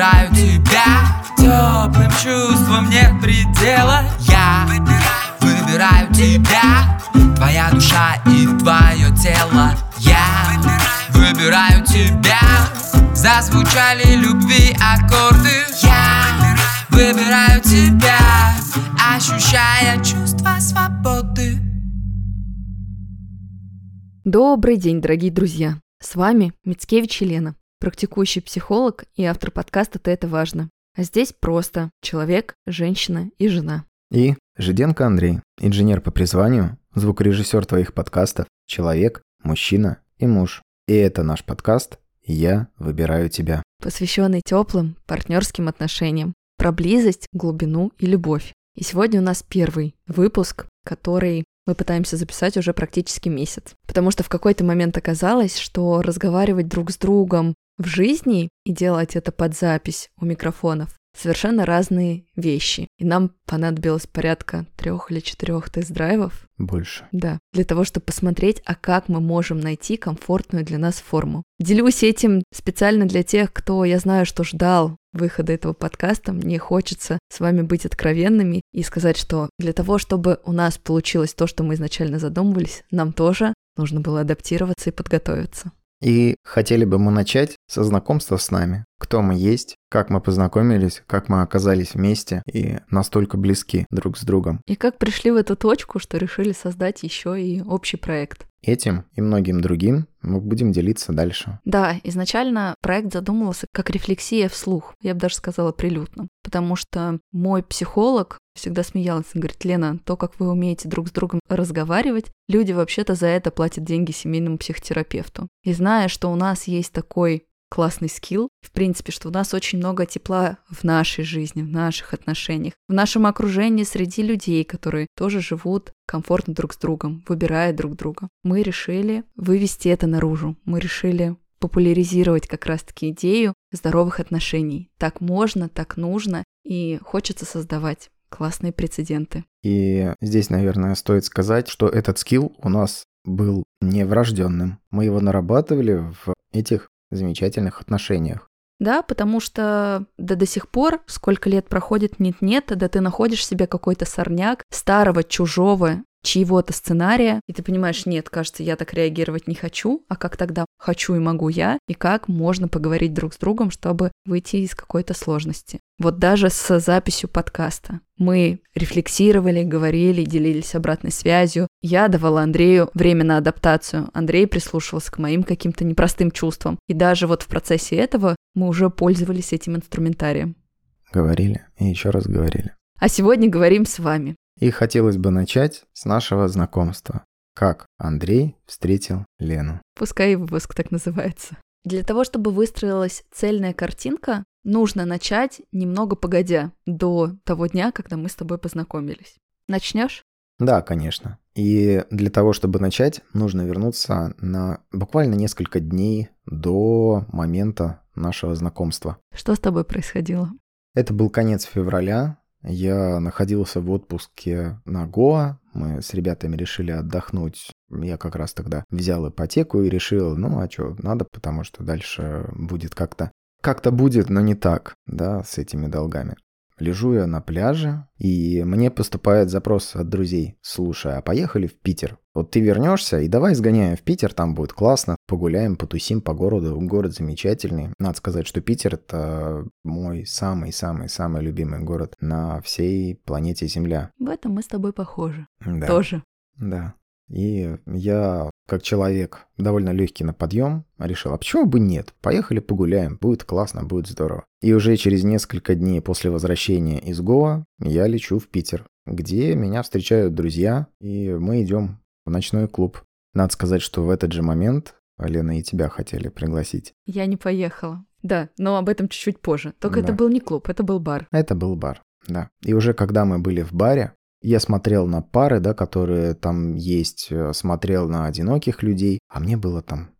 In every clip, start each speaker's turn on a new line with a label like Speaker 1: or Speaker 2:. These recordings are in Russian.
Speaker 1: выбираю тебя. Теплым чувством нет предела. Я выбираю тебя. Твоя душа и твое тело. Я выбираю тебя. Зазвучали любви аккорды. Я выбираю тебя Ощущая чувство свободы.
Speaker 2: Добрый день, дорогие друзья! С вами Мицкевич Елена, практикующий психолог и автор подкаста «Ты это важно». А здесь просто человек, женщина и жена.
Speaker 3: И Жиденко Андрей, инженер по призванию, звукорежиссер твоих подкастов, человек, мужчина и муж. И это наш подкаст «Я выбираю тебя».
Speaker 2: Посвященный теплым партнерским отношениям, про близость, глубину и любовь. И сегодня у нас первый выпуск, который мы пытаемся записать уже практически месяц. Потому что в какой-то момент оказалось, что разговаривать друг с другом в жизни и делать это под запись у микрофонов совершенно разные вещи. И нам понадобилось порядка трех или четырех тест-драйвов.
Speaker 3: Больше.
Speaker 2: Да, для того, чтобы посмотреть, а как мы можем найти комфортную для нас форму. Делюсь этим специально для тех, кто, я знаю, что ждал выхода этого подкаста. Мне хочется с вами быть откровенными и сказать, что для того, чтобы у нас получилось то, что мы изначально задумывались, нам тоже нужно было адаптироваться и подготовиться.
Speaker 3: И хотели бы мы начать со знакомства с нами. Кто мы есть, как мы познакомились, как мы оказались вместе и настолько близки друг с другом.
Speaker 2: И как пришли в эту точку, что решили создать еще и общий проект.
Speaker 3: Этим и многим другим мы будем делиться дальше.
Speaker 2: Да, изначально проект задумывался как рефлексия вслух, я бы даже сказала прилюдно, потому что мой психолог всегда смеялся, говорит, Лена, то, как вы умеете друг с другом разговаривать, люди вообще-то за это платят деньги семейному психотерапевту. И зная, что у нас есть такой классный скилл. В принципе, что у нас очень много тепла в нашей жизни, в наших отношениях, в нашем окружении среди людей, которые тоже живут комфортно друг с другом, выбирая друг друга. Мы решили вывести это наружу. Мы решили популяризировать как раз-таки идею здоровых отношений. Так можно, так нужно, и хочется создавать классные прецеденты.
Speaker 3: И здесь, наверное, стоит сказать, что этот скилл у нас был не врожденным. Мы его нарабатывали в этих замечательных отношениях.
Speaker 2: Да, потому что да до сих пор, сколько лет проходит, нет-нет, да ты находишь себе какой-то сорняк старого, чужого, чьего-то сценария, и ты понимаешь, нет, кажется, я так реагировать не хочу, а как тогда хочу и могу я, и как можно поговорить друг с другом, чтобы выйти из какой-то сложности. Вот даже с записью подкаста. Мы рефлексировали, говорили, делились обратной связью. Я давала Андрею время на адаптацию. Андрей прислушивался к моим каким-то непростым чувствам. И даже вот в процессе этого мы уже пользовались этим инструментарием.
Speaker 3: Говорили и еще раз говорили.
Speaker 2: А сегодня говорим с вами.
Speaker 3: И хотелось бы начать с нашего знакомства. Как Андрей встретил Лену.
Speaker 2: Пускай выпуск так называется. Для того, чтобы выстроилась цельная картинка, нужно начать немного погодя, до того дня, когда мы с тобой познакомились. Начнешь?
Speaker 3: Да, конечно. И для того, чтобы начать, нужно вернуться на буквально несколько дней до момента нашего знакомства.
Speaker 2: Что с тобой происходило?
Speaker 3: Это был конец февраля, я находился в отпуске на Гоа. Мы с ребятами решили отдохнуть. Я как раз тогда взял ипотеку и решил, ну а что, надо, потому что дальше будет как-то... Как-то будет, но не так, да, с этими долгами. Лежу я на пляже, и мне поступает запрос от друзей. Слушай, а поехали в Питер? Вот ты вернешься, и давай сгоняем в Питер, там будет классно. Погуляем, потусим по городу. Город замечательный. Надо сказать, что Питер — это мой самый-самый-самый любимый город на всей планете Земля.
Speaker 2: В этом мы с тобой похожи.
Speaker 3: Да.
Speaker 2: Тоже.
Speaker 3: Да. И я, как человек довольно легкий на подъем, решил, а почему бы нет? Поехали погуляем, будет классно, будет здорово. И уже через несколько дней после возвращения из Гоа я лечу в Питер, где меня встречают друзья, и мы идем в ночной клуб. Надо сказать, что в этот же момент Лена и тебя хотели пригласить.
Speaker 2: Я не поехала. Да, но об этом чуть-чуть позже. Только
Speaker 3: Да.
Speaker 2: это был не клуб, это был бар.
Speaker 3: Это был бар, да. И уже когда мы были в баре, я смотрел на пары, да, которые там есть, э, смотрел на одиноких людей, а мне было там,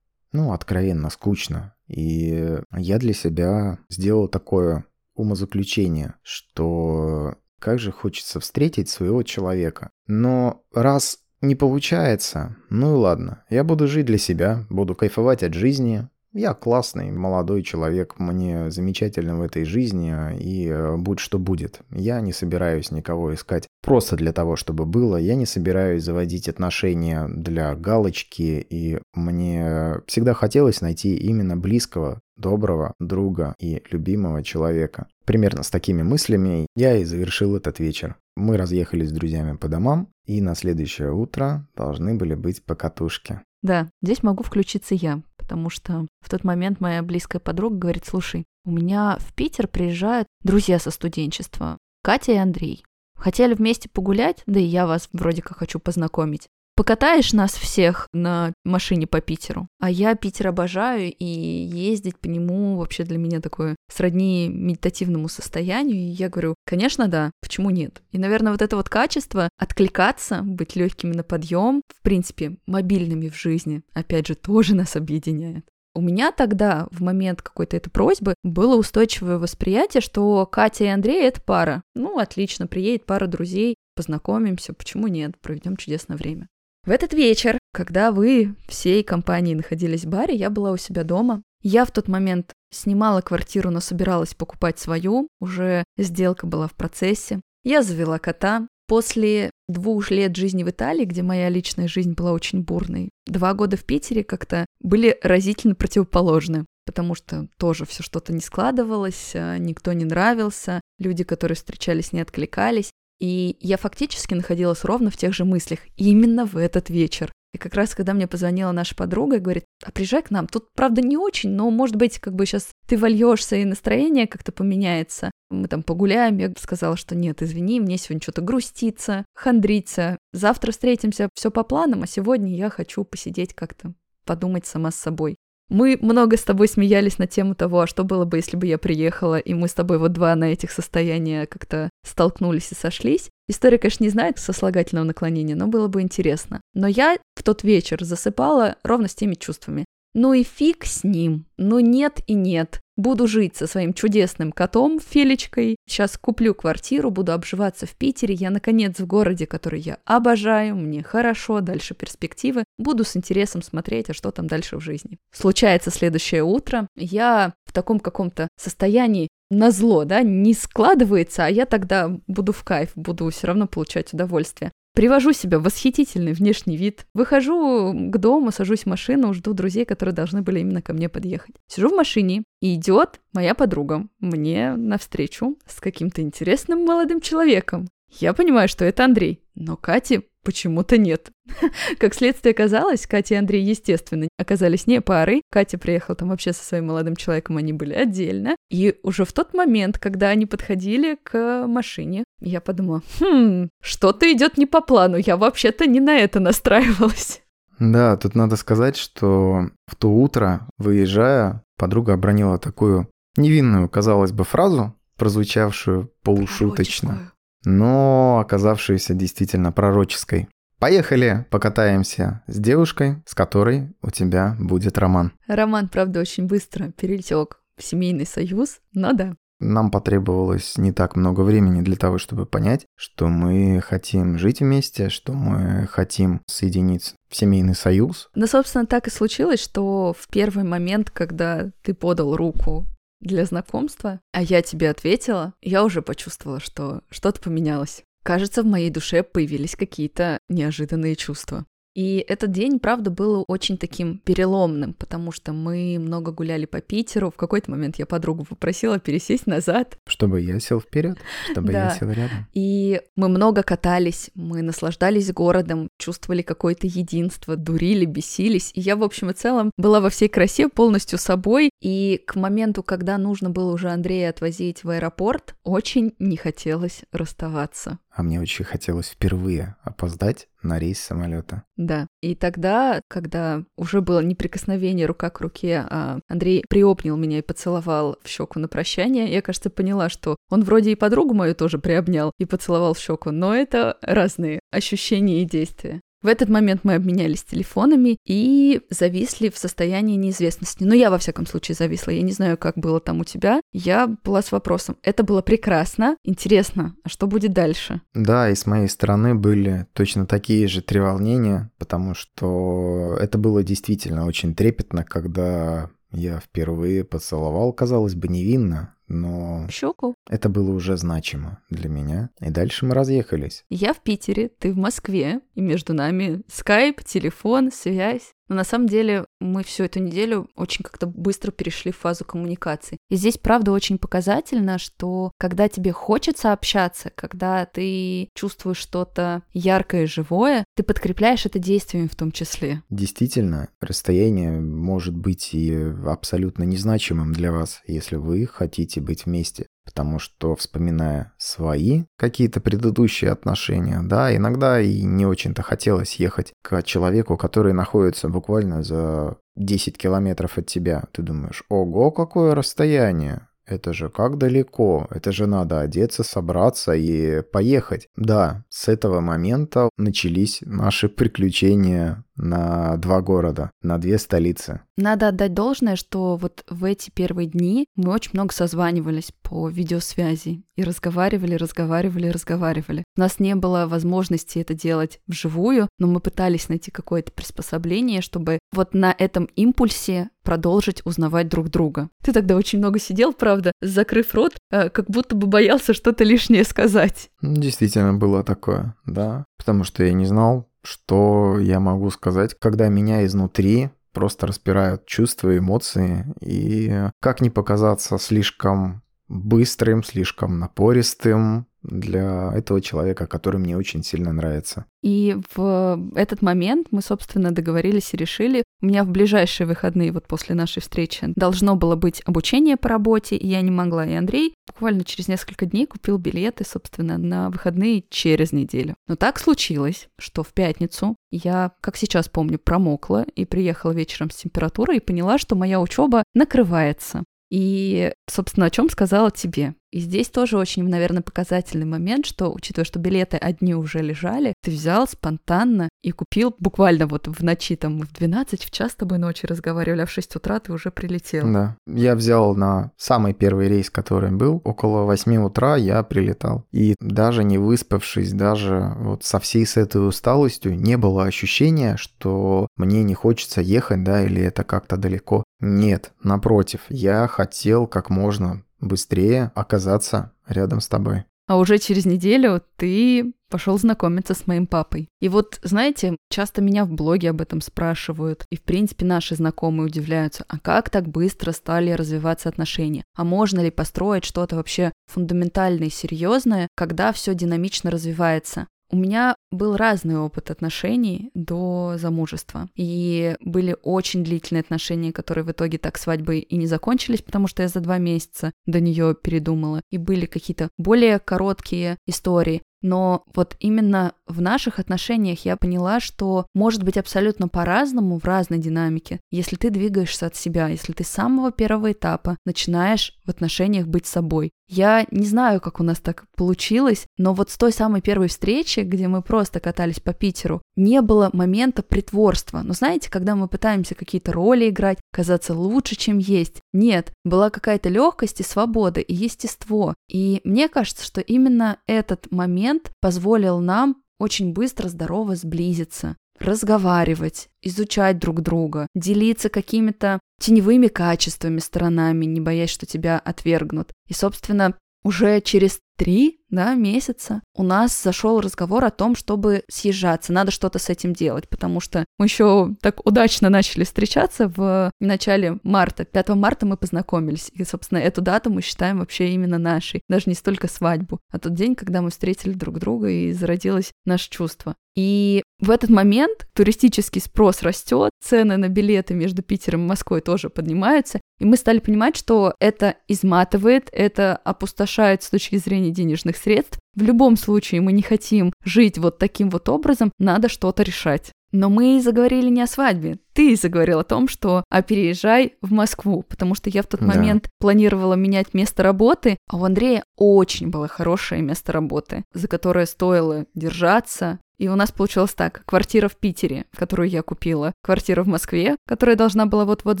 Speaker 3: ну, откровенно скучно. И я для себя сделал такое умозаключение, что как же хочется встретить своего человека. Но раз не получается, ну и ладно, я буду жить для себя, буду кайфовать от жизни, Я классный, молодой человек, мне замечательно в этой жизни, и э, будь что будет. Я не собираюсь никого искать просто для того, чтобы было. Я не собираюсь заводить отношения для галочки, и мне всегда хотелось найти именно близкого, доброго друга и любимого человека. Примерно с такими мыслями я и завершил этот вечер. Мы разъехались с друзьями по домам, и на следующее утро должны были быть покатушки.
Speaker 2: Да, здесь могу включиться я, потому что в тот момент моя близкая подруга говорит, слушай, у меня в Питер приезжают друзья со студенчества, Катя и Андрей. Хотели вместе погулять, да и я вас вроде как хочу познакомить покатаешь нас всех на машине по Питеру. А я Питер обожаю, и ездить по нему вообще для меня такое сродни медитативному состоянию. И я говорю, конечно, да, почему нет? И, наверное, вот это вот качество откликаться, быть легкими на подъем, в принципе, мобильными в жизни, опять же, тоже нас объединяет. У меня тогда, в момент какой-то этой просьбы, было устойчивое восприятие, что Катя и Андрей — это пара. Ну, отлично, приедет пара друзей, познакомимся, почему нет, проведем чудесное время. В этот вечер, когда вы всей компанией находились в баре, я была у себя дома. Я в тот момент снимала квартиру, но собиралась покупать свою. Уже сделка была в процессе. Я завела кота. После двух лет жизни в Италии, где моя личная жизнь была очень бурной, два года в Питере как-то были разительно противоположны потому что тоже все что-то не складывалось, а, никто не нравился, люди, которые встречались, не откликались. И я фактически находилась ровно в тех же мыслях, именно в этот вечер. И как раз, когда мне позвонила наша подруга и говорит, а приезжай к нам, тут, правда, не очень, но, может быть, как бы сейчас ты вольешься и настроение как-то поменяется. Мы там погуляем, я сказала, что нет, извини, мне сегодня что-то груститься, хандриться. Завтра встретимся, все по планам, а сегодня я хочу посидеть как-то, подумать сама с собой. Мы много с тобой смеялись на тему того, а что было бы, если бы я приехала, и мы с тобой вот два на этих состояния как-то столкнулись и сошлись. История, конечно, не знает сослагательного наклонения, но было бы интересно. Но я в тот вечер засыпала ровно с теми чувствами. Ну и фиг с ним. Ну нет и нет. Буду жить со своим чудесным котом Фелечкой. Сейчас куплю квартиру, буду обживаться в Питере. Я, наконец, в городе, который я обожаю. Мне хорошо, дальше перспективы. Буду с интересом смотреть, а что там дальше в жизни. Случается следующее утро. Я в таком каком-то состоянии на зло, да, не складывается, а я тогда буду в кайф, буду все равно получать удовольствие. Привожу себя в восхитительный внешний вид. Выхожу к дому, сажусь в машину, жду друзей, которые должны были именно ко мне подъехать. Сижу в машине, и идет моя подруга мне навстречу с каким-то интересным молодым человеком. Я понимаю, что это Андрей, но Кате почему-то нет. Как следствие оказалось, Катя и Андрей, естественно, оказались не парой. Катя приехала там вообще со своим молодым человеком, они были отдельно. И уже в тот момент, когда они подходили к машине, я подумала, хм, что-то идет не по плану, я вообще-то не на это настраивалась.
Speaker 3: Да, тут надо сказать, что в то утро, выезжая, подруга обронила такую невинную, казалось бы, фразу, прозвучавшую полушуточно но оказавшуюся действительно пророческой. Поехали, покатаемся с девушкой, с которой у тебя будет роман.
Speaker 2: Роман, правда, очень быстро перетек в семейный союз, но да.
Speaker 3: Нам потребовалось не так много времени для того, чтобы понять, что мы хотим жить вместе, что мы хотим соединиться в семейный союз.
Speaker 2: Ну, собственно, так и случилось, что в первый момент, когда ты подал руку для знакомства, а я тебе ответила, я уже почувствовала, что что-то поменялось. Кажется, в моей душе появились какие-то неожиданные чувства. И этот день, правда, был очень таким переломным, потому что мы много гуляли по Питеру. В какой-то момент я подругу попросила пересесть назад.
Speaker 3: Чтобы я сел вперед, чтобы да. я сел рядом.
Speaker 2: И мы много катались, мы наслаждались городом, чувствовали какое-то единство, дурили, бесились. И я, в общем и целом, была во всей красе полностью собой. И к моменту, когда нужно было уже Андрея отвозить в аэропорт, очень не хотелось расставаться
Speaker 3: а мне очень хотелось впервые опоздать на рейс самолета.
Speaker 2: Да. И тогда, когда уже было неприкосновение рука к руке, а Андрей приобнял меня и поцеловал в щеку на прощание, я, кажется, поняла, что он вроде и подругу мою тоже приобнял и поцеловал в щеку, но это разные ощущения и действия. В этот момент мы обменялись телефонами и зависли в состоянии неизвестности. Ну, я, во всяком случае, зависла. Я не знаю, как было там у тебя. Я была с вопросом. Это было прекрасно. Интересно, а что будет дальше?
Speaker 3: Да, и с моей стороны были точно такие же три волнения, потому что это было действительно очень трепетно, когда Я впервые поцеловал, казалось бы, невинно, но
Speaker 2: Щеку.
Speaker 3: это было уже значимо для меня. И дальше мы разъехались.
Speaker 2: Я в Питере, ты в Москве, и между нами скайп, телефон, связь. Но на самом деле мы всю эту неделю очень как-то быстро перешли в фазу коммуникации. И здесь, правда, очень показательно, что когда тебе хочется общаться, когда ты чувствуешь что-то яркое и живое, ты подкрепляешь это действиями в том числе.
Speaker 3: Действительно, расстояние может быть и абсолютно незначимым для вас, если вы хотите быть вместе. Потому что, вспоминая свои какие-то предыдущие отношения, да, иногда и не очень-то хотелось ехать к человеку, который находится буквально за 10 километров от тебя. Ты думаешь, ого, какое расстояние. Это же как далеко, это же надо одеться, собраться и поехать. Да, с этого момента начались наши приключения на два города, на две столицы.
Speaker 2: Надо отдать должное, что вот в эти первые дни мы очень много созванивались по видеосвязи и разговаривали, разговаривали, разговаривали. У нас не было возможности это делать вживую, но мы пытались найти какое-то приспособление, чтобы вот на этом импульсе продолжить узнавать друг друга. Ты тогда очень много сидел, правда, закрыв рот, э, как будто бы боялся что-то лишнее сказать.
Speaker 3: Действительно было такое, да. Потому что я не знал, что я могу сказать, когда меня изнутри просто распирают чувства, эмоции, и как не показаться слишком быстрым, слишком напористым, для этого человека, который мне очень сильно нравится.
Speaker 2: И в этот момент мы, собственно, договорились и решили, у меня в ближайшие выходные, вот после нашей встречи, должно было быть обучение по работе, и я не могла. И Андрей буквально через несколько дней купил билеты, собственно, на выходные через неделю. Но так случилось, что в пятницу я, как сейчас помню, промокла и приехала вечером с температурой и поняла, что моя учеба накрывается. И, собственно, о чем сказала тебе. И здесь тоже очень, наверное, показательный момент, что, учитывая, что билеты одни уже лежали, ты взял спонтанно и купил буквально вот в ночи, там, в 12, в час с тобой ночи разговаривали, а в 6 утра ты уже прилетел.
Speaker 3: Да. Я взял на самый первый рейс, который был, около 8 утра я прилетал. И даже не выспавшись, даже вот со всей с этой усталостью, не было ощущения, что мне не хочется ехать, да, или это как-то далеко. Нет, напротив, я хотел как можно быстрее оказаться рядом с тобой.
Speaker 2: А уже через неделю ты пошел знакомиться с моим папой. И вот, знаете, часто меня в блоге об этом спрашивают, и в принципе наши знакомые удивляются, а как так быстро стали развиваться отношения? А можно ли построить что-то вообще фундаментальное и серьезное, когда все динамично развивается? У меня был разный опыт отношений до замужества. И были очень длительные отношения, которые в итоге так свадьбой и не закончились, потому что я за два месяца до нее передумала. И были какие-то более короткие истории. Но вот именно в наших отношениях я поняла, что может быть абсолютно по-разному в разной динамике, если ты двигаешься от себя, если ты с самого первого этапа начинаешь в отношениях быть собой. Я не знаю, как у нас так получилось, но вот с той самой первой встречи, где мы просто катались по Питеру, не было момента притворства. Но знаете, когда мы пытаемся какие-то роли играть, казаться лучше, чем есть, нет, была какая-то легкость и свобода, и естество. И мне кажется, что именно этот момент позволил нам очень быстро, здорово сблизиться, разговаривать, изучать друг друга, делиться какими-то теневыми качествами, сторонами, не боясь, что тебя отвергнут. И, собственно, уже через три да, месяца у нас зашел разговор о том, чтобы съезжаться. Надо что-то с этим делать, потому что мы еще так удачно начали встречаться в начале марта. 5 марта мы познакомились. И, собственно, эту дату мы считаем вообще именно нашей. Даже не столько свадьбу, а тот день, когда мы встретили друг друга и зародилось наше чувство. И в этот момент туристический спрос растет, цены на билеты между Питером и Москвой тоже поднимаются, и мы стали понимать, что это изматывает, это опустошает с точки зрения денежных средств. В любом случае мы не хотим жить вот таким вот образом, надо что-то решать. Но мы заговорили не о свадьбе. Ты заговорил о том, что а переезжай в Москву, потому что я в тот да. момент планировала менять место работы, а у Андрея очень было хорошее место работы, за которое стоило держаться, и у нас получилось так. Квартира в Питере, которую я купила. Квартира в Москве, которая должна была вот-вот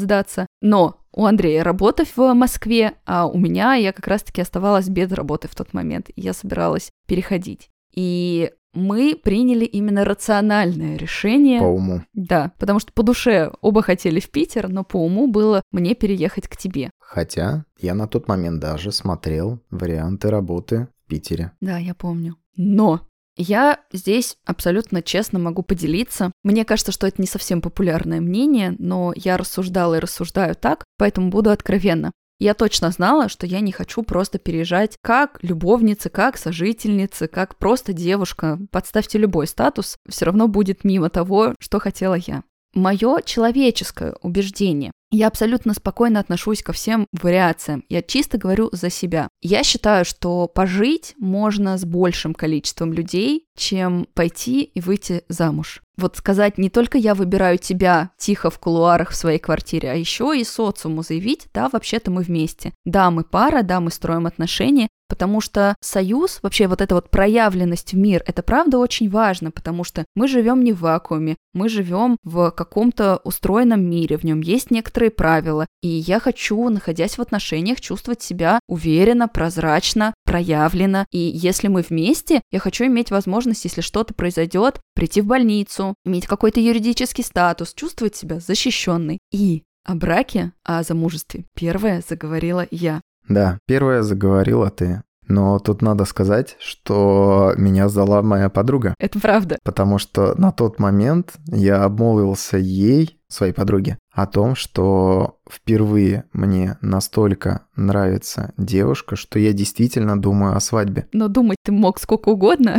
Speaker 2: сдаться. Но у Андрея работа в Москве, а у меня я как раз-таки оставалась без работы в тот момент. И я собиралась переходить. И мы приняли именно рациональное решение.
Speaker 3: По уму.
Speaker 2: Да, потому что по душе оба хотели в Питер, но по уму было мне переехать к тебе.
Speaker 3: Хотя я на тот момент даже смотрел варианты работы в Питере.
Speaker 2: Да, я помню. Но я здесь абсолютно честно могу поделиться. Мне кажется, что это не совсем популярное мнение, но я рассуждала и рассуждаю так, поэтому буду откровенна. Я точно знала, что я не хочу просто переезжать как любовница, как сожительница, как просто девушка. Подставьте любой статус, все равно будет мимо того, что хотела я. Мое человеческое убеждение. Я абсолютно спокойно отношусь ко всем вариациям. Я чисто говорю за себя. Я считаю, что пожить можно с большим количеством людей, чем пойти и выйти замуж. Вот сказать, не только я выбираю тебя тихо в кулуарах в своей квартире, а еще и социуму заявить, да, вообще-то мы вместе. Да, мы пара, да, мы строим отношения, Потому что союз, вообще вот эта вот проявленность в мир, это правда очень важно, потому что мы живем не в вакууме, мы живем в каком-то устроенном мире, в нем есть некоторые правила, и я хочу, находясь в отношениях, чувствовать себя уверенно, прозрачно, проявленно, и если мы вместе, я хочу иметь возможность, если что-то произойдет, прийти в больницу, иметь какой-то юридический статус, чувствовать себя защищенной. И о браке, о замужестве первое заговорила я.
Speaker 3: Да, первая заговорила ты. Но тут надо сказать, что меня сдала моя подруга.
Speaker 2: Это правда.
Speaker 3: Потому что на тот момент я обмолвился ей, своей подруге, о том, что впервые мне настолько нравится девушка, что я действительно думаю о свадьбе.
Speaker 2: Но думать ты мог сколько угодно.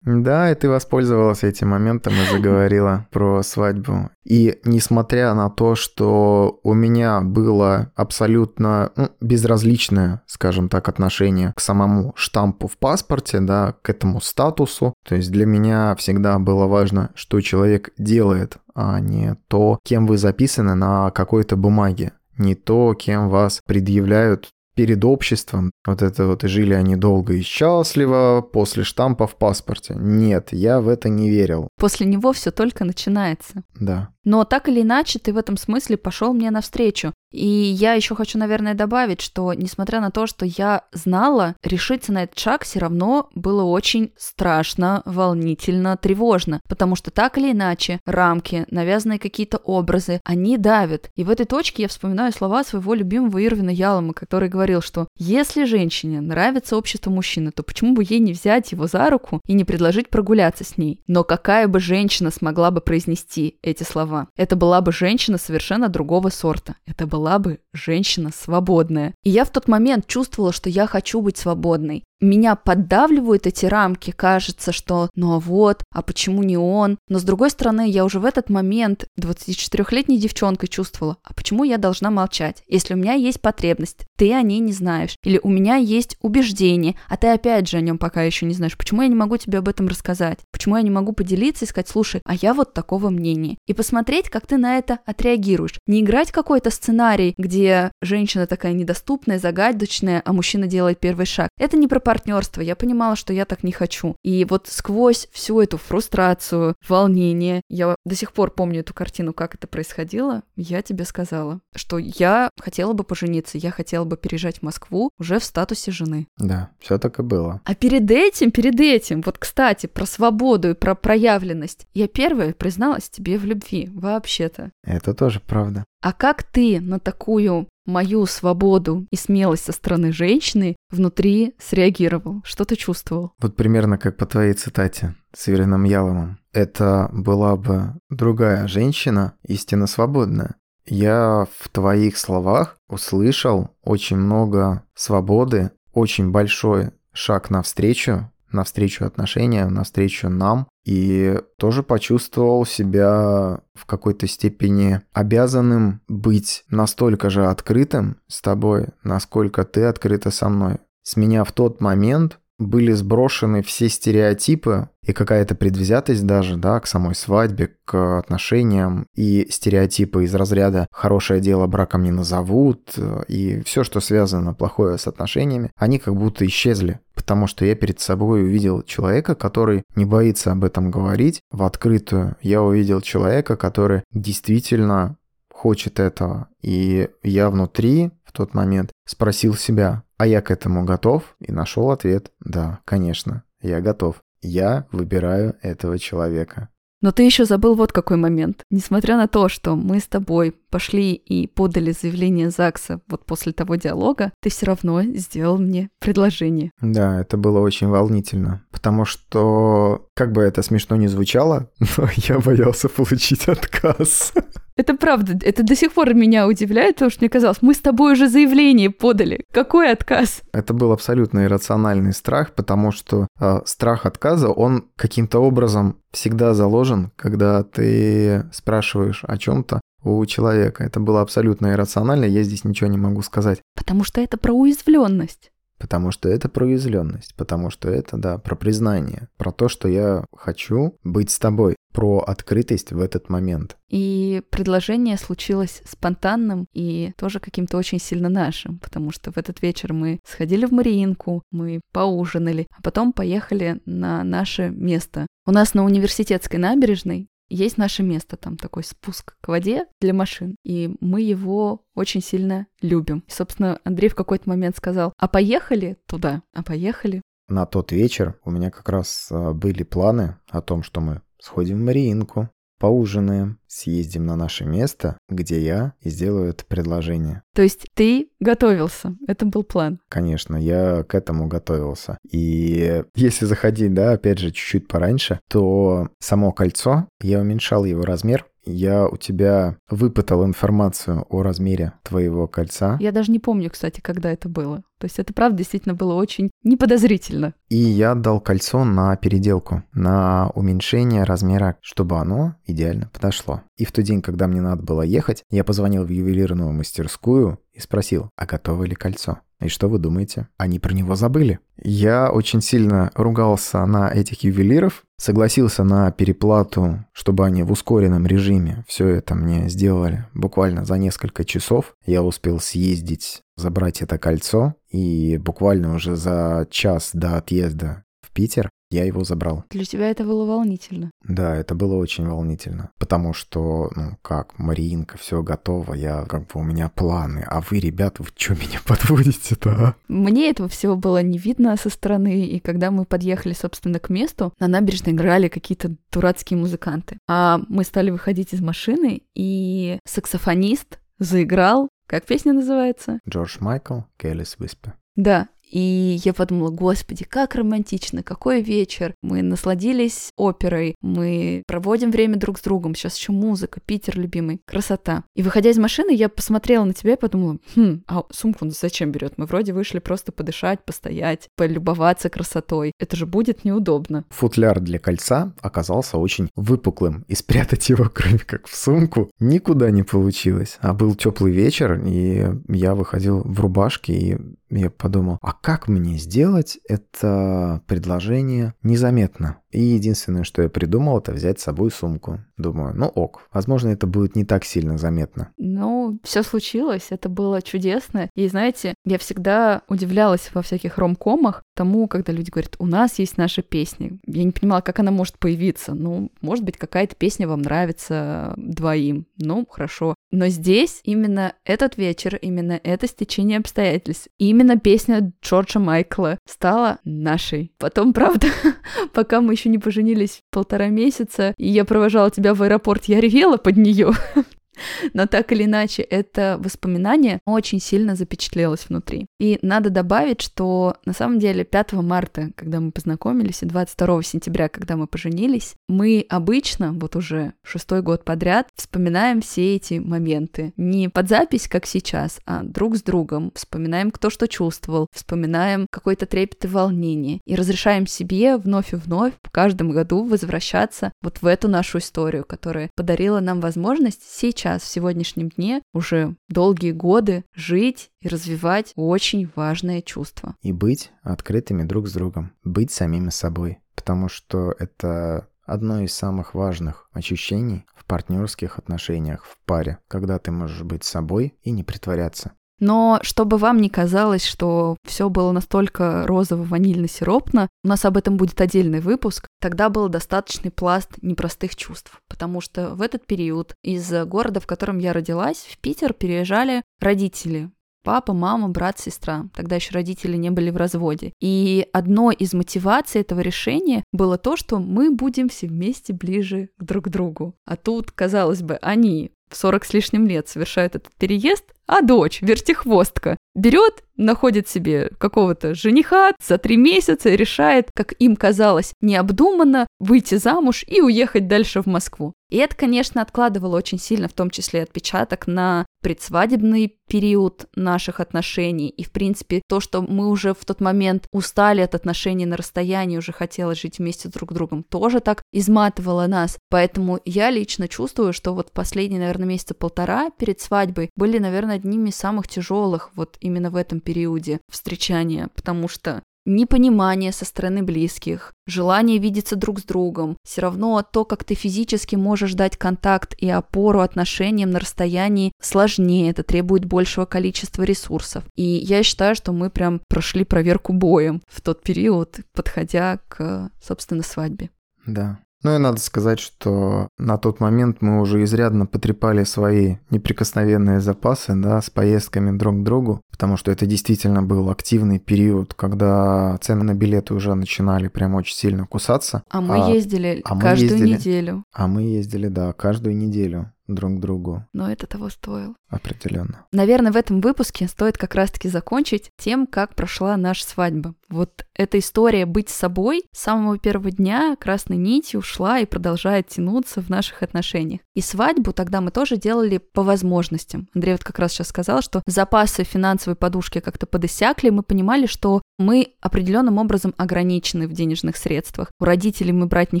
Speaker 3: Да, и ты воспользовалась этим моментом и заговорила про свадьбу. И несмотря на то, что у меня было абсолютно ну, безразличное, скажем так, отношение к самому штампу в паспорте, да, к этому статусу, то есть для меня всегда было важно, что человек делает, а не то, кем вы записаны на какой-то бумаге не то, кем вас предъявляют перед обществом. Вот это вот и жили они долго и счастливо после штампа в паспорте. Нет, я в это не верил.
Speaker 2: После него все только начинается.
Speaker 3: Да.
Speaker 2: Но так или иначе, ты в этом смысле пошел мне навстречу. И я еще хочу, наверное, добавить, что несмотря на то, что я знала, решиться на этот шаг все равно было очень страшно, волнительно, тревожно. Потому что так или иначе, рамки, навязанные какие-то образы, они давят. И в этой точке я вспоминаю слова своего любимого Ирвина Ялома, который говорил, что если женщине нравится общество мужчины, то почему бы ей не взять его за руку и не предложить прогуляться с ней? Но какая бы женщина смогла бы произнести эти слова? Дома. Это была бы женщина совершенно другого сорта. Это была бы женщина свободная. И я в тот момент чувствовала, что я хочу быть свободной меня поддавливают эти рамки, кажется, что ну а вот, а почему не он? Но с другой стороны, я уже в этот момент 24-летней девчонкой чувствовала, а почему я должна молчать, если у меня есть потребность, ты о ней не знаешь, или у меня есть убеждение, а ты опять же о нем пока еще не знаешь, почему я не могу тебе об этом рассказать, почему я не могу поделиться и сказать, слушай, а я вот такого мнения, и посмотреть, как ты на это отреагируешь. Не играть какой-то сценарий, где женщина такая недоступная, загадочная, а мужчина делает первый шаг. Это не про партнерство, я понимала, что я так не хочу. И вот сквозь всю эту фрустрацию, волнение, я до сих пор помню эту картину, как это происходило, я тебе сказала, что я хотела бы пожениться, я хотела бы переезжать в Москву уже в статусе жены.
Speaker 3: Да, все так и было.
Speaker 2: А перед этим, перед этим, вот, кстати, про свободу и про проявленность, я первая призналась тебе в любви, вообще-то.
Speaker 3: Это тоже правда.
Speaker 2: А как ты на такую мою свободу и смелость со стороны женщины внутри среагировал? Что ты чувствовал?
Speaker 3: Вот примерно как по твоей цитате с Ирином Яломом. Это была бы другая женщина, истинно свободная. Я в твоих словах услышал очень много свободы, очень большой шаг навстречу, навстречу отношениям, навстречу нам, и тоже почувствовал себя в какой-то степени обязанным быть настолько же открытым с тобой, насколько ты открыта со мной. С меня в тот момент были сброшены все стереотипы и какая-то предвзятость даже, да, к самой свадьбе, к отношениям и стереотипы из разряда «хорошее дело браком не назовут» и все, что связано плохое с отношениями, они как будто исчезли, потому что я перед собой увидел человека, который не боится об этом говорить в открытую. Я увидел человека, который действительно хочет этого. И я внутри в тот момент спросил себя, а я к этому готов? И нашел ответ, да, конечно, я готов. Я выбираю этого человека.
Speaker 2: Но ты еще забыл вот какой момент. Несмотря на то, что мы с тобой пошли и подали заявление ЗАГСа вот после того диалога, ты все равно сделал мне предложение.
Speaker 3: Да, это было очень волнительно, потому что, как бы это смешно не звучало, но я боялся получить отказ.
Speaker 2: Это правда, это до сих пор меня удивляет, потому что мне казалось, мы с тобой уже заявление подали. Какой отказ?
Speaker 3: Это был абсолютно иррациональный страх, потому что э, страх отказа, он каким-то образом всегда заложен, когда ты спрашиваешь о чем-то у человека. Это было абсолютно иррационально, я здесь ничего не могу сказать.
Speaker 2: Потому что это про уязвленность.
Speaker 3: Потому что это про уязвленность, потому что это, да, про признание, про то, что я хочу быть с тобой, про открытость в этот момент.
Speaker 2: И предложение случилось спонтанным и тоже каким-то очень сильно нашим, потому что в этот вечер мы сходили в Мариинку, мы поужинали, а потом поехали на наше место. У нас на университетской набережной есть наше место, там такой спуск к воде для машин, и мы его очень сильно любим. И, собственно, Андрей в какой-то момент сказал, а поехали туда, а поехали.
Speaker 3: На тот вечер у меня как раз а, были планы о том, что мы сходим в Мариинку, поужинаем, съездим на наше место, где я и сделаю это предложение.
Speaker 2: То есть ты готовился, это был план?
Speaker 3: Конечно, я к этому готовился. И если заходить, да, опять же, чуть-чуть пораньше, то само кольцо, я уменьшал его размер, я у тебя выпытал информацию о размере твоего кольца.
Speaker 2: Я даже не помню, кстати, когда это было. То есть это правда действительно было очень неподозрительно.
Speaker 3: И я дал кольцо на переделку, на уменьшение размера, чтобы оно идеально подошло. И в тот день, когда мне надо было ехать, я позвонил в ювелирную мастерскую и спросил, а готово ли кольцо? И что вы думаете? Они про него забыли. Я очень сильно ругался на этих ювелиров, согласился на переплату, чтобы они в ускоренном режиме все это мне сделали. Буквально за несколько часов я успел съездить, забрать это кольцо, и буквально уже за час до отъезда в Питер я его забрал.
Speaker 2: Для тебя это было волнительно?
Speaker 3: Да, это было очень волнительно, потому что, ну, как, Мариинка, все готово, я, как бы, у меня планы, а вы, ребята, вы что меня подводите-то, а?
Speaker 2: Мне этого всего было не видно со стороны, и когда мы подъехали, собственно, к месту, на набережной играли какие-то дурацкие музыканты. А мы стали выходить из машины, и саксофонист заиграл как песня называется?
Speaker 3: Джордж Майкл, Careless Whisper.
Speaker 2: Да, и я подумала, господи, как романтично, какой вечер. Мы насладились оперой, мы проводим время друг с другом, сейчас еще музыка, Питер любимый, красота. И выходя из машины, я посмотрела на тебя и подумала, хм, а сумку он зачем берет? Мы вроде вышли просто подышать, постоять, полюбоваться красотой. Это же будет неудобно.
Speaker 3: Футляр для кольца оказался очень выпуклым, и спрятать его, кроме как в сумку, никуда не получилось. А был теплый вечер, и я выходил в рубашке, и я подумал, а как мне сделать это предложение незаметно? И единственное, что я придумал, это взять с собой сумку. Думаю, ну ок, возможно, это будет не так сильно заметно.
Speaker 2: Ну, все случилось, это было чудесно. И знаете, я всегда удивлялась во всяких ромкомах тому, когда люди говорят, у нас есть наша песня. Я не понимала, как она может появиться. Ну, может быть, какая-то песня вам нравится двоим. Ну, хорошо. Но здесь именно этот вечер, именно это стечение обстоятельств, именно песня Джорджа Майкла стала нашей. Потом, правда, пока мы еще не поженились полтора месяца, и я провожала тебя в аэропорт, я ревела под нее. Но так или иначе, это воспоминание очень сильно запечатлелось внутри. И надо добавить, что на самом деле 5 марта, когда мы познакомились, и 22 сентября, когда мы поженились, мы обычно, вот уже шестой год подряд, вспоминаем все эти моменты. Не под запись, как сейчас, а друг с другом. Вспоминаем, кто что чувствовал, вспоминаем какой-то трепет и волнение. И разрешаем себе вновь и вновь в каждом году возвращаться вот в эту нашу историю, которая подарила нам возможность сейчас сейчас, в сегодняшнем дне, уже долгие годы жить и развивать очень важное чувство.
Speaker 3: И быть открытыми друг с другом, быть самими собой, потому что это одно из самых важных ощущений в партнерских отношениях, в паре, когда ты можешь быть собой и не притворяться.
Speaker 2: Но чтобы вам не казалось, что все было настолько розово-ванильно-сиропно, у нас об этом будет отдельный выпуск. Тогда был достаточный пласт непростых чувств, потому что в этот период из города, в котором я родилась, в Питер переезжали родители Папа, мама, брат, сестра. Тогда еще родители не были в разводе. И одной из мотиваций этого решения было то, что мы будем все вместе ближе друг к другу. А тут, казалось бы, они в 40 с лишним лет совершают этот переезд, а дочь, вертихвостка, берет, находит себе какого-то жениха за три месяца и решает, как им казалось, необдуманно выйти замуж и уехать дальше в Москву. И это, конечно, откладывало очень сильно, в том числе отпечаток на предсвадебный период наших отношений. И, в принципе, то, что мы уже в тот момент устали от отношений на расстоянии, уже хотелось жить вместе друг с другом, тоже так изматывало нас. Поэтому я лично чувствую, что вот последние, наверное, месяца полтора перед свадьбой были, наверное, одними из самых тяжелых вот именно в этом периоде встречания, потому что непонимание со стороны близких, желание видеться друг с другом. Все равно то, как ты физически можешь дать контакт и опору отношениям на расстоянии, сложнее, это требует большего количества ресурсов. И я считаю, что мы прям прошли проверку боем в тот период, подходя к, собственно, свадьбе.
Speaker 3: Да, ну и надо сказать, что на тот момент мы уже изрядно потрепали свои неприкосновенные запасы, да, с поездками друг к другу, потому что это действительно был активный период, когда цены на билеты уже начинали прям очень сильно кусаться.
Speaker 2: А мы а, ездили а каждую мы ездили, неделю.
Speaker 3: А мы ездили, да, каждую неделю друг другу.
Speaker 2: Но это того стоило.
Speaker 3: Определенно.
Speaker 2: Наверное, в этом выпуске стоит как раз-таки закончить тем, как прошла наша свадьба. Вот эта история быть собой с самого первого дня красной нитью ушла и продолжает тянуться в наших отношениях. И свадьбу тогда мы тоже делали по возможностям. Андрей вот как раз сейчас сказал, что запасы финансовой подушки как-то подосякли, мы понимали, что мы определенным образом ограничены в денежных средствах. У родителей мы брать не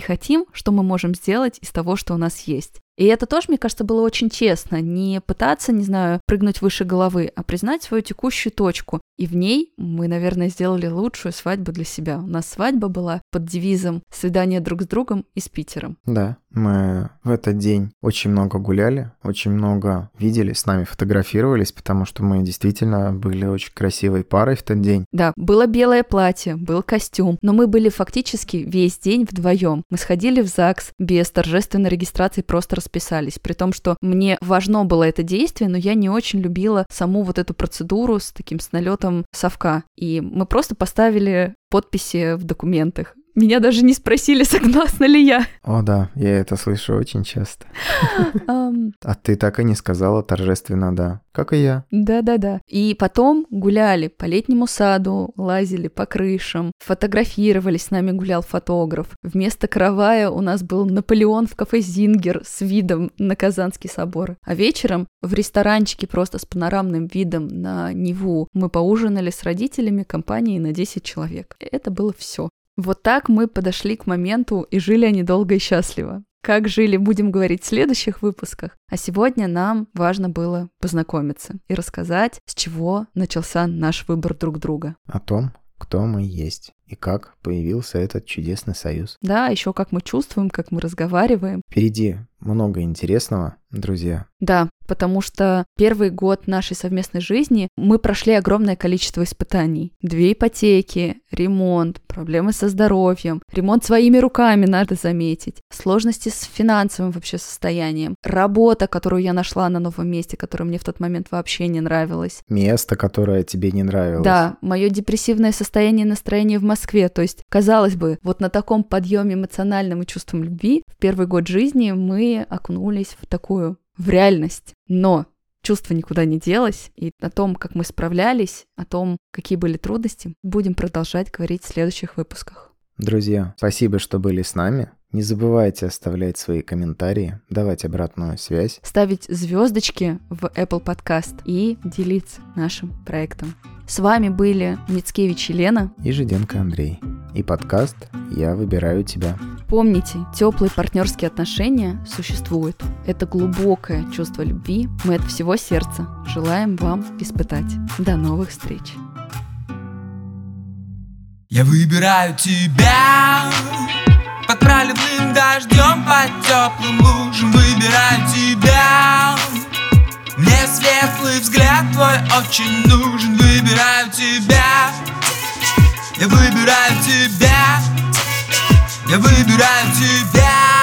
Speaker 2: хотим, что мы можем сделать из того, что у нас есть. И это тоже, мне кажется, было очень честно. Не пытаться, не знаю, прыгнуть выше головы, а признать свою текущую точку. И в ней мы, наверное, сделали лучшую свадьбу для себя. У нас свадьба была под девизом «Свидание друг с другом и с Питером».
Speaker 3: Да, мы в этот день очень много гуляли, очень много видели, с нами фотографировались, потому что мы действительно были очень красивой парой в тот день.
Speaker 2: Да, было белое платье, был костюм, но мы были фактически весь день вдвоем. Мы сходили в ЗАГС без торжественной регистрации, просто расписались, при том, что мне важно было это действие, но я не очень любила саму вот эту процедуру с таким с налетом совка. И мы просто поставили подписи в документах. Меня даже не спросили, согласна ли я.
Speaker 3: О да, я это слышу очень часто. А ты так и не сказала торжественно «да», как и я.
Speaker 2: Да-да-да. И потом гуляли по летнему саду, лазили по крышам, фотографировались, с нами гулял фотограф. Вместо каравая у нас был Наполеон в кафе «Зингер» с видом на Казанский собор. А вечером в ресторанчике просто с панорамным видом на Неву мы поужинали с родителями компанией на 10 человек. Это было все. Вот так мы подошли к моменту и жили они долго и счастливо. Как жили, будем говорить в следующих выпусках. А сегодня нам важно было познакомиться и рассказать, с чего начался наш выбор друг друга.
Speaker 3: О том, кто мы есть и как появился этот чудесный союз.
Speaker 2: Да, еще как мы чувствуем, как мы разговариваем.
Speaker 3: Впереди много интересного, друзья.
Speaker 2: Да, потому что первый год нашей совместной жизни мы прошли огромное количество испытаний. Две ипотеки, ремонт, проблемы со здоровьем, ремонт своими руками, надо заметить, сложности с финансовым вообще состоянием, работа, которую я нашла на новом месте, которая мне в тот момент вообще не нравилась.
Speaker 3: Место, которое тебе не нравилось.
Speaker 2: Да, мое депрессивное состояние и настроение в Москве. То есть, казалось бы, вот на таком подъеме эмоциональным и чувством любви в первый год жизни мы окунулись в такую, в реальность. Но чувство никуда не делось, и о том, как мы справлялись, о том, какие были трудности, будем продолжать говорить в следующих выпусках.
Speaker 3: Друзья, спасибо, что были с нами. Не забывайте оставлять свои комментарии, давать обратную связь.
Speaker 2: Ставить звездочки в Apple Podcast и делиться нашим проектом. С вами были Мицкевич Елена
Speaker 3: и Жиденко Андрей. И подкаст «Я выбираю тебя».
Speaker 2: Помните, теплые партнерские отношения существуют. Это глубокое чувство любви. Мы от всего сердца желаем вам испытать. До новых встреч.
Speaker 1: Я выбираю тебя Под проливным дождем, под теплым лужем Выбираю тебя Мне светлый взгляд твой очень нужен Выбираю тебя Я выбираю тебя. Я выбираю тебя